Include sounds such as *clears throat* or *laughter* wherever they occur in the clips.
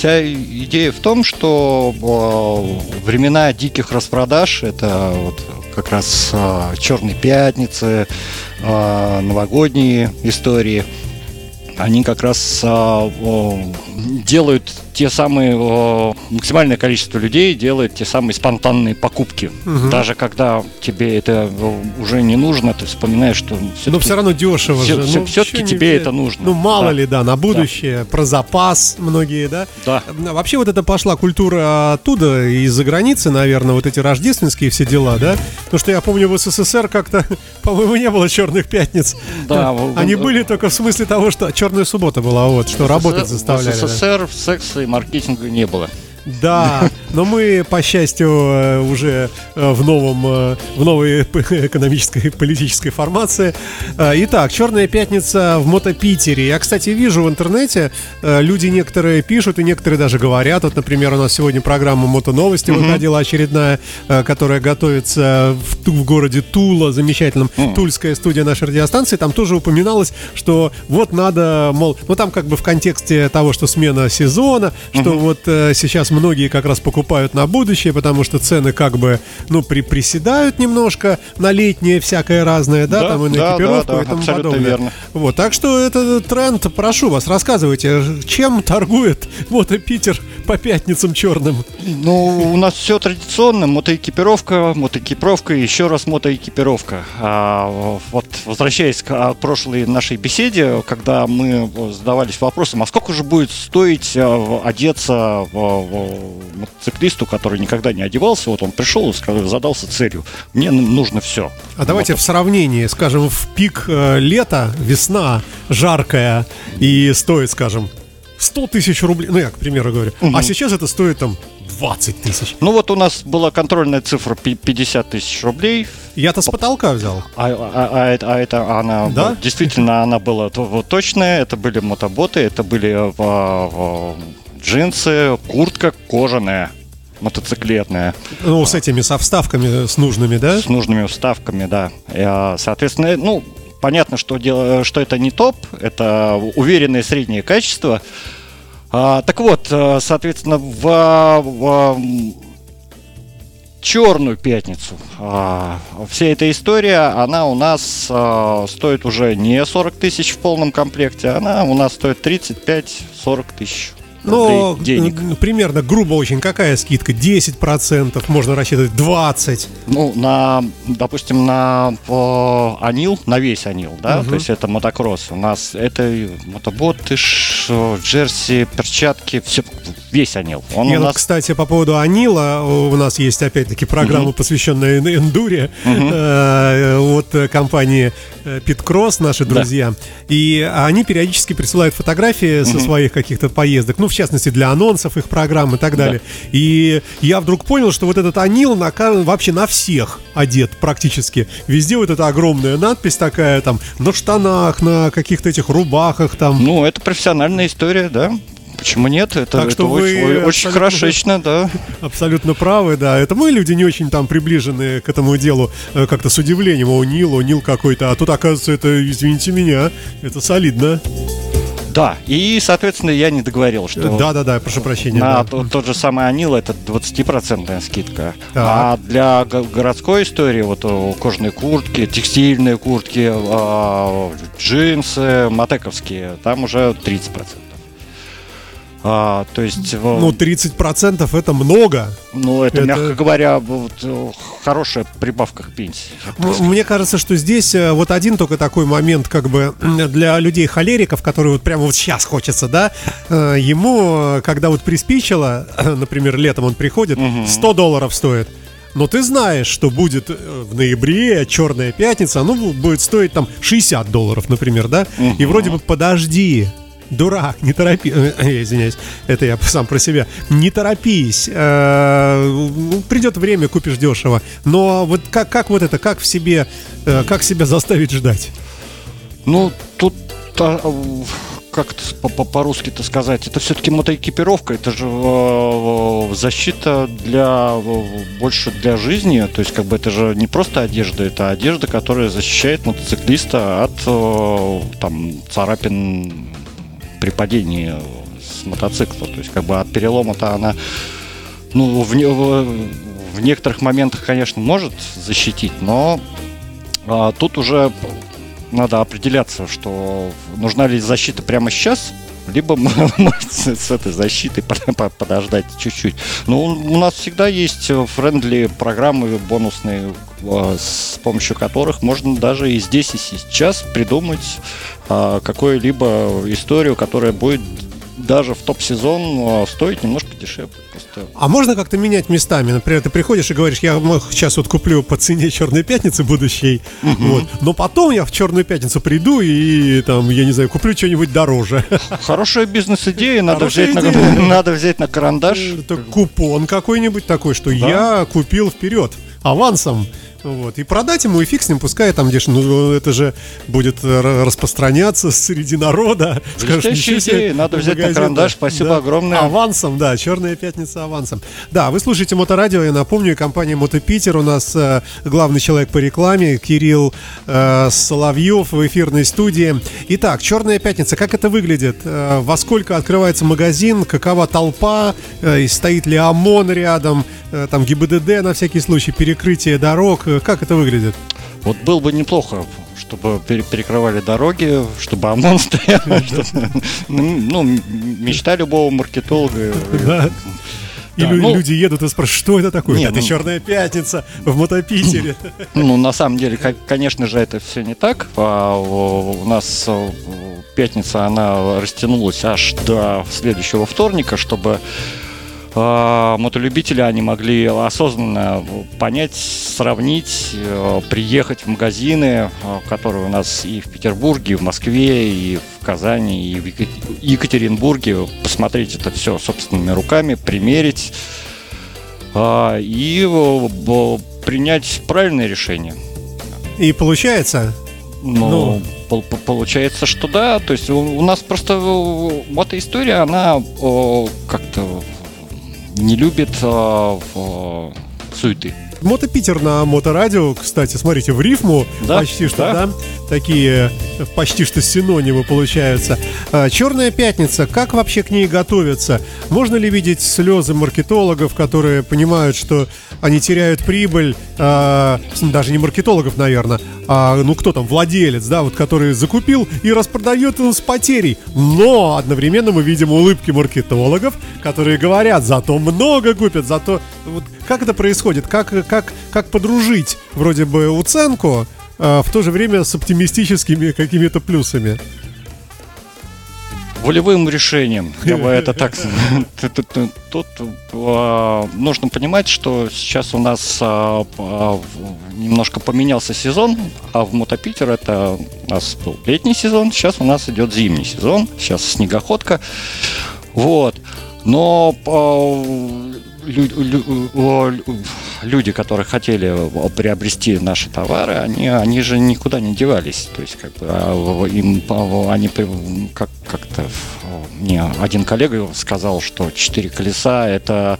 вся идея в том, что э, времена диких распродаж это вот как раз э, Черной пятницы, э, новогодние истории, они как раз делают те самые максимальное количество людей делает те самые спонтанные покупки. Угу. Даже когда тебе это уже не нужно, ты вспоминаешь, что Но все равно дешево все, же. Все, ну, все-таки тебе это нужно. Ну, мало да. ли, да, на будущее, да. про запас многие, да? Да. Вообще вот это пошла культура оттуда, из-за границы, наверное, вот эти рождественские все дела, да? Потому что я помню, в СССР как-то, *laughs* по-моему, не было черных пятниц. Да. Они были только в смысле того, что черная суббота была, вот, что работать заставляли. В СССР секса и маркетинга не было. Да, но мы, по счастью, э, уже э, в новом, э, в новой *laughs* экономической и политической формации. Итак, Черная пятница в Мотопитере. Я, кстати, вижу в интернете, люди некоторые пишут и некоторые даже говорят. Вот, например, у нас сегодня программа Мотоновости mm-hmm. выходила очередная, которая готовится в, в городе Тула, замечательном, mm-hmm. Тульская студия нашей радиостанции. Там тоже упоминалось, что вот надо, мол, ну там как бы в контексте того, что смена сезона, mm-hmm. что вот сейчас многие как раз покупают на будущее, потому что цены как бы, ну, при, приседают немножко на летнее всякое разное, да, да там и на да, экипировку да, да, и тому подобное. Верно. Вот, так что это тренд, прошу вас, рассказывайте, чем торгует *laughs* Мото Питер по пятницам черным? Ну, у нас все традиционно, мотоэкипировка, мотоэкипировка и еще раз мотоэкипировка. А, вот возвращаясь к а, прошлой нашей беседе, когда мы задавались вопросом, а сколько же будет стоить а, одеться в мотоциклисту, который никогда не одевался, вот он пришел и задался целью. Мне нужно все. А давайте вот. в сравнении, скажем, в пик э, лета, весна, жаркая, и стоит, скажем, 100 тысяч рублей, ну я, к примеру, говорю, угу. а сейчас это стоит там 20 тысяч. Ну вот у нас была контрольная цифра 50 тысяч рублей. Я-то с потолка взял. А, а, а, это, а это она да? действительно она была точная. Это были мотоботы, это были а, джинсы, куртка кожаная мотоциклетная. Ну, с этими, со вставками, с нужными, да? С нужными вставками, да. И, соответственно, ну, понятно, что, дело, что это не топ, это уверенное среднее качество. А, так вот, э, соответственно, в, в черную пятницу а, вся эта история, она у нас а, стоит уже не 40 тысяч в полном комплекте, она у нас стоит 35-40 тысяч. Но денег. примерно, грубо очень, какая скидка? 10%, можно рассчитывать 20%. Ну, на, допустим, на по, Анил, на весь Анил, да, угу. то есть это мотокросс. У нас это мотоботы, джерси, перчатки, все, весь Анил. Он И у нас... кстати, по поводу Анила, у нас есть опять-таки программа, угу. посвященная эндуре угу. э, от компании Питкросс, наши друзья. Да. И они периодически присылают фотографии со своих каких-то поездок. Ну, в частности, для анонсов их программ и так далее. Да. И я вдруг понял, что вот этот Анил на, вообще на всех одет практически. Везде вот эта огромная надпись такая там на штанах, на каких-то этих рубахах там. Ну, это профессиональная история, да. Почему нет? Это, так что это вы очень, очень хорошечно, да. Абсолютно правы, да. Это мы люди не очень там приближены к этому делу э, как-то с удивлением. О, Нил, о, Нил какой-то. А тут, оказывается, это, извините меня, это солидно. Да, и, соответственно, я не договорил, что... Да, да, да, прошу прощения. На да. тот, тот же самый Анил это 20% скидка. Так. А для городской истории, вот кожаные куртки, текстильные куртки, а, джинсы, матековские, там уже 30%. А, то есть... Ну, 30% это много. Ну, это, это, мягко говоря, вот, хорошая прибавка к пенсии. Мне кажется, что здесь э, вот один только такой момент, как бы, для людей холериков, которые вот прямо вот сейчас хочется, да, э, ему, когда вот приспичило, *coughs* например, летом он приходит, 100 долларов стоит. Но ты знаешь, что будет э, в ноябре Черная пятница, оно будет стоить там 60 долларов, например, да? И вроде бы подожди, дурак, не торопись, э, э, извиняюсь, это я сам про себя, не торопись, э, ну, придет время, купишь дешево, но вот как, как вот это, как в себе, как себя заставить ждать? Ну, тут как по-русски-то сказать, это все-таки мотоэкипировка, это же защита для больше для жизни, то есть как бы это же не просто одежда, это одежда, которая защищает мотоциклиста от там царапин при падении с мотоцикла. То есть как бы от перелома-то она ну, в, в, в некоторых моментах, конечно, может защитить, но а, тут уже надо определяться, что нужна ли защита прямо сейчас, либо *laughs* с этой защитой *laughs* подождать чуть-чуть. Но у нас всегда есть френдли программы бонусные, а, с помощью которых можно даже и здесь, и сейчас придумать а, какую-либо историю, которая будет даже в топ-сезон а, стоить немножко дешевле. Просто... А можно как-то менять местами? Например, ты приходишь и говоришь, я сейчас вот куплю по цене Черной пятницы будущей, угу. вот, но потом я в Черную пятницу приду и там, я не знаю, куплю что-нибудь дороже. *laughs* Хорошая бизнес-идея, надо, взять На, *laughs* надо взять на карандаш. Это купон какой-нибудь такой, что да? я купил вперед авансом. Вот. И продать ему, и фиг с ним, пускай там где ну, это же будет распространяться *laughs* среди народа. Скажешь, идея, надо взять магазин, на карандаш, спасибо да. огромное. Авансом, да, черная пятница авансом. Да, вы слушаете Моторадио, я напомню, компания Мотопитер, у нас э, главный человек по рекламе, Кирилл э, Соловьев в эфирной студии. Итак, черная пятница, как это выглядит? Э, во сколько открывается магазин, какова толпа, э, стоит ли ОМОН рядом, э, там ГИБДД на всякий случай, перекрытие дорог, как это выглядит? Вот было бы неплохо, чтобы перекрывали дороги, чтобы ОМОН стоял. Ну, мечта любого маркетолога. И да, ну, люди едут и спрашивают, что это такое? Нет, это ну, Черная пятница в Мотопитере. *laughs* Ну, на самом деле, конечно же, это все не так. А, у нас э, пятница, она растянулась аж до следующего вторника, чтобы мотолюбители, они могли осознанно понять, сравнить, э, приехать в магазины, э, которые у нас и в Петербурге, и в Москве, и в Казани, и в Екатеринбурге, посмотреть это все собственными руками, примерить а, и э, принять правильное решение. И получается? Ну, ну. получается, что да. То есть у нас просто вот эта история, она как-то не любит э, э, суеты. Мото Питер на Моторадио, кстати, смотрите, в рифму да, почти что, да. да, такие почти что синонимы получаются. А, Черная пятница, как вообще к ней готовиться? Можно ли видеть слезы маркетологов, которые понимают, что они теряют прибыль, а, даже не маркетологов, наверное, а ну кто там, владелец, да, вот который закупил и распродает его с потерей. Но одновременно мы видим улыбки маркетологов, которые говорят, зато много купят, зато вот как это происходит, как как, как подружить вроде бы уценку, а в то же время с оптимистическими какими-то плюсами. Волевым решением, я бы *laughs* это так... *laughs* Тут а, нужно понимать, что сейчас у нас а, немножко поменялся сезон, а в Мотопитер это у нас был летний сезон, сейчас у нас идет зимний сезон, сейчас снегоходка. Вот. Но люди, которые хотели приобрести наши товары, они, они же никуда не девались. То есть, как бы, а, им, они как, как-то мне один коллега сказал, что четыре колеса это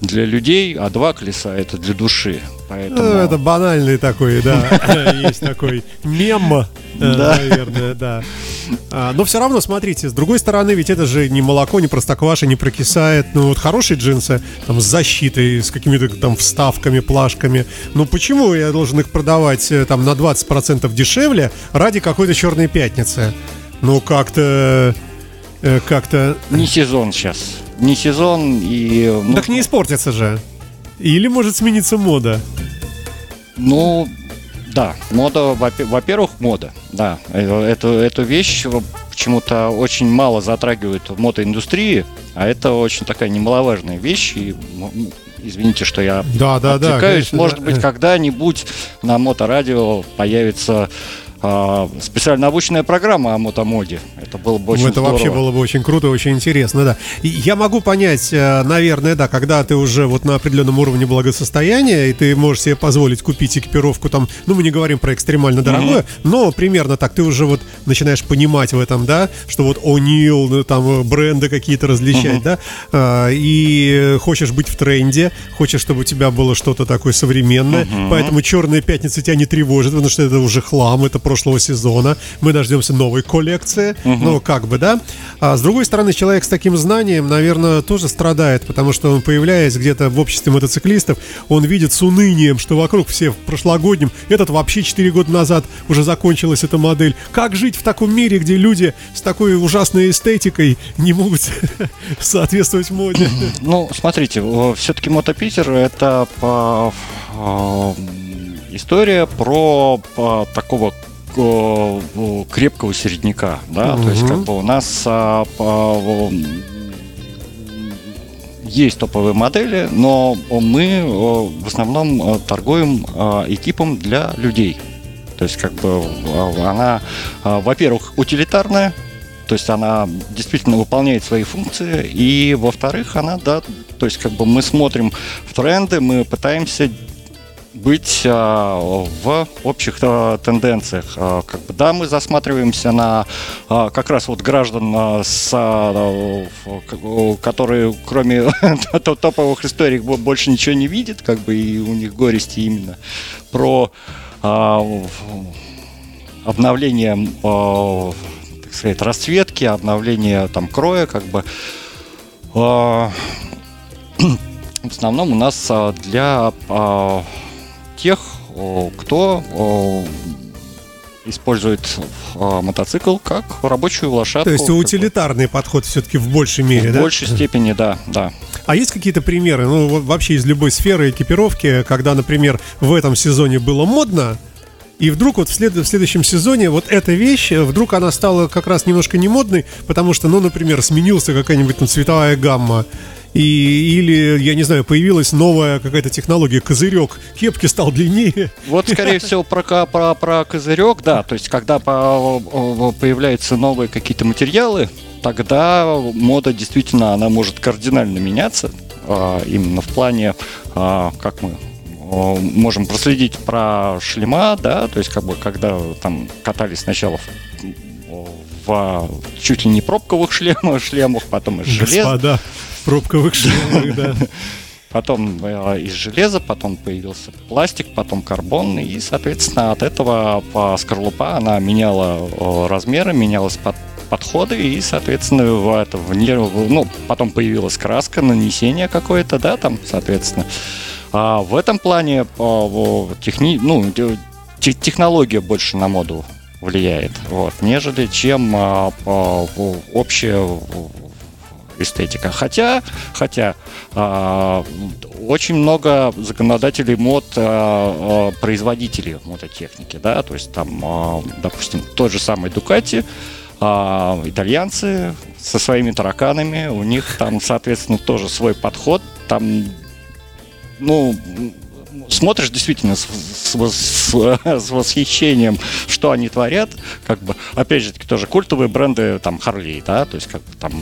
для людей, а два колеса это для души. Поэтому... Ну, это банальный такой, да, *laughs* есть такой мем, э, наверное, да. А, но все равно, смотрите, с другой стороны, ведь это же не молоко, не простокваша, не прокисает. Ну, вот хорошие джинсы, там, с защитой, с какими-то там вставками, плашками. Ну, почему я должен их продавать э, там на 20% дешевле ради какой-то черной пятницы? Ну, как-то... Э, как-то... Не сезон сейчас. Не сезон и... Ну... Так не испортится же. Или может смениться мода? Ну, да, мода, во-первых, мода, да. Э, эту, эту вещь почему-то очень мало затрагивают в мотоиндустрии, а это очень такая немаловажная вещь, и извините, что я да, да, да, конечно, Может да. быть, когда-нибудь на моторадио появится а, специально обученная программа о мотомоде. Это было бы очень ну, Это здорово. вообще было бы очень круто, очень интересно, да. И я могу понять, э, наверное, да, когда ты уже вот на определенном уровне благосостояния, и ты можешь себе позволить купить экипировку там, ну, мы не говорим про экстремально дорогое, mm-hmm. но примерно так, ты уже вот начинаешь понимать в этом, да, что вот O'Neill, ну, там, бренды какие-то различать, mm-hmm. да, а, и хочешь быть в тренде, хочешь, чтобы у тебя было что-то такое современное, mm-hmm. поэтому «Черная пятница» тебя не тревожит, потому что это уже хлам, это прошлого сезона. Мы дождемся новой коллекции. Угу. Ну, как бы, да. А с другой стороны, человек с таким знанием, наверное, тоже страдает, потому что он, появляясь где-то в обществе мотоциклистов, он видит с унынием, что вокруг все в прошлогоднем, этот вообще 4 года назад уже закончилась эта модель. Как жить в таком мире, где люди с такой ужасной эстетикой не могут *laughs* соответствовать моде? *clears throat* Ну, смотрите, все-таки Мотопитер это по, э, история про по, такого э, крепкого середняка, да, угу. то есть как бы у нас а, по, есть топовые модели, но мы в основном торгуем экипом для людей. То есть, как бы она, во-первых, утилитарная, то есть она действительно выполняет свои функции, и во-вторых, она, да, то есть как бы мы смотрим в тренды, мы пытаемся быть а, в общих тенденциях. А, как бы, да, мы засматриваемся на а, как раз вот граждан, с, которые кроме *laughs* топовых историй больше ничего не видят, как бы и у них горести именно про обновление а, сказать, расцветки, обновление там кроя, как бы. *clears throat* В основном у нас для тех, кто использует мотоцикл как рабочую лошадку. То есть утилитарный бы. подход все-таки в большей мере, в да? В большей степени, да, да. А есть какие-то примеры, ну, вообще из любой сферы экипировки, когда, например, в этом сезоне было модно, и вдруг вот в, след... в следующем сезоне вот эта вещь, э, вдруг она стала как раз немножко не модной, потому что, ну, например, сменился какая-нибудь там цветовая гамма. И, или, я не знаю, появилась новая какая-то технология, козырек кепки стал длиннее. Вот, скорее всего, про, про, про козырек, да. То есть, когда появляются новые какие-то материалы, тогда мода действительно, она может кардинально меняться. А, именно в плане, а, как мы можем проследить про шлема, да, то есть как бы когда там катались сначала в, в чуть ли не пробковых шлемах, шлемах потом из железа. Господа, пробковых шлемах, да. *laughs* Потом э, из железа, потом появился пластик, потом карбон, и, соответственно, от этого по скорлупа она меняла э, размеры, менялась под подходы, и, соответственно, в это, в, ну, потом появилась краска, нанесение какое-то, да, там, соответственно. А в этом плане а, техни... ну, технология больше на моду влияет, вот, нежели чем а, общая эстетика. Хотя, хотя а, очень много законодателей мод а, а, производителей мототехники, да, то есть там, а, допустим, тот же самый Дукати, а, итальянцы со своими тараканами, у них там, соответственно, тоже свой подход, там ну, смотришь действительно с, с, с, *laughs* с восхищением, что они творят, как бы, опять же таки, тоже культовые бренды, там, Харлей, да, то есть, как бы, там,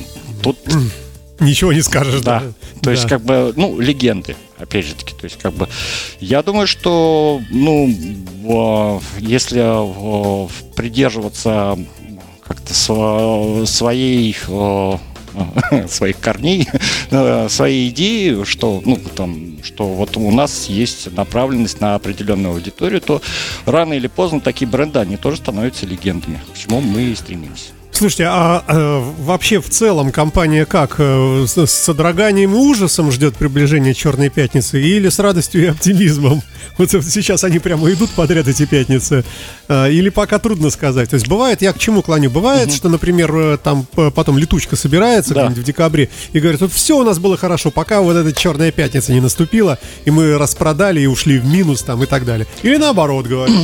тут... *clears throat* Ничего не скажешь, да. да. То да. есть, как бы, ну, легенды, опять же таки, то есть, как бы, я думаю, что, ну, если придерживаться как-то своей *laughs* своих корней, *laughs* э, своей идеи, что, ну, там, что вот у нас есть направленность на определенную аудиторию, то рано или поздно такие бренды, они тоже становятся легендами, к чему мы и стремимся. Слушайте, а э, вообще в целом компания как? Э, с, с содроганием и ужасом ждет приближения Черной Пятницы или с радостью и оптимизмом? Вот сейчас они прямо идут подряд эти пятницы. Э, или пока трудно сказать. То есть бывает, я к чему клоню? Бывает, угу. что, например, там потом летучка собирается да. в декабре и говорит, вот все у нас было хорошо, пока вот эта Черная Пятница не наступила, и мы распродали и ушли в минус там и так далее. Или наоборот, говорю. *clears throat*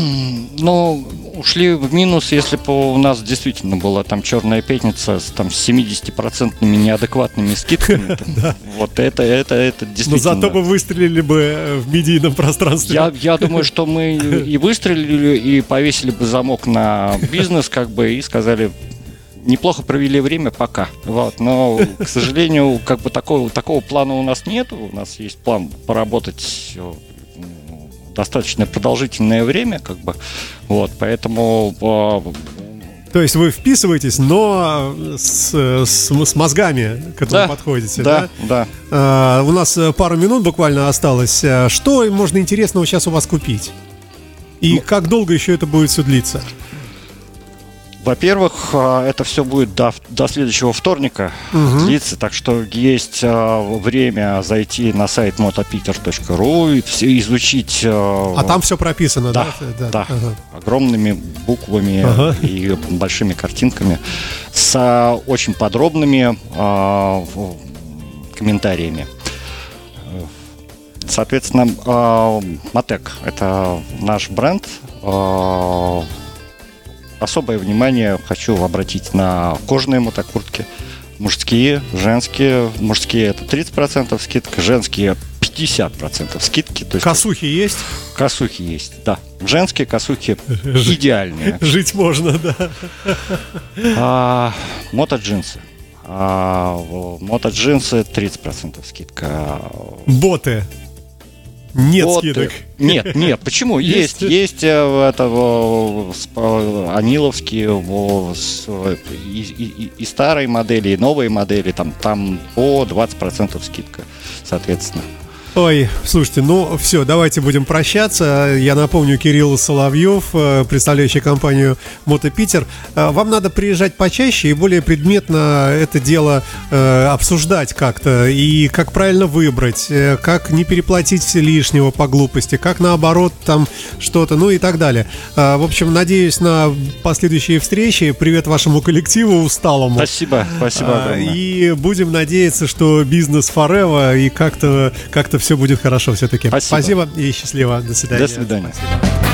Ну, ушли в минус, если бы у нас действительно была там черная пятница с там 70-процентными неадекватными скидками. *laughs* Вот это, это, это действительно... Но зато бы выстрелили бы э, в медийном пространстве. Я, я думаю, что мы и выстрелили, и повесили бы замок на бизнес, как бы, и сказали, неплохо провели время пока. Вот. Но, к сожалению, как бы такого, такого плана у нас нет. У нас есть план поработать достаточно продолжительное время, как бы, вот, поэтому то есть вы вписываетесь, но с, с, с мозгами к этому да, подходите, да? Да, да. А, у нас э, пару минут буквально осталось. А что можно интересного сейчас у вас купить? И ну, как долго еще это будет все длиться? Во-первых, а, это все будет до, до следующего вторника угу. длиться, так что есть а, время зайти на сайт motopeter.ru и все изучить. А, а там все прописано, да? Да, да. да. Ага. огромными буквами ага. и большими картинками с очень подробными комментариями. Соответственно, Матек – это наш бренд, особое внимание хочу обратить на кожаные мотокуртки. Мужские, женские. Мужские это 30% скидка, женские 50% скидки. То есть косухи есть? Косухи есть, да. Женские косухи идеальные. *laughs* Жить можно, да. А, мото-джинсы. А, мото-джинсы 30% скидка. Боты. Нет вот, скидок. Нет, нет, почему? *laughs* Есть, есть э, это, аниловские и, и, и старые модели, и новые модели, там, там по 20% скидка, соответственно. Ой, слушайте, ну все, давайте будем прощаться. Я напомню, Кирилл Соловьев, э, представляющий компанию Мото Питер. Э, вам надо приезжать почаще и более предметно это дело э, обсуждать как-то. И как правильно выбрать, как не переплатить все лишнего по глупости, как наоборот там что-то, ну и так далее. В общем, надеюсь на последующие встречи. Привет вашему коллективу усталому. Спасибо, спасибо огромное. И будем надеяться, что бизнес forever и как-то как-то все будет хорошо все-таки. Спасибо. Спасибо и счастливо. До свидания. До свидания. Спасибо.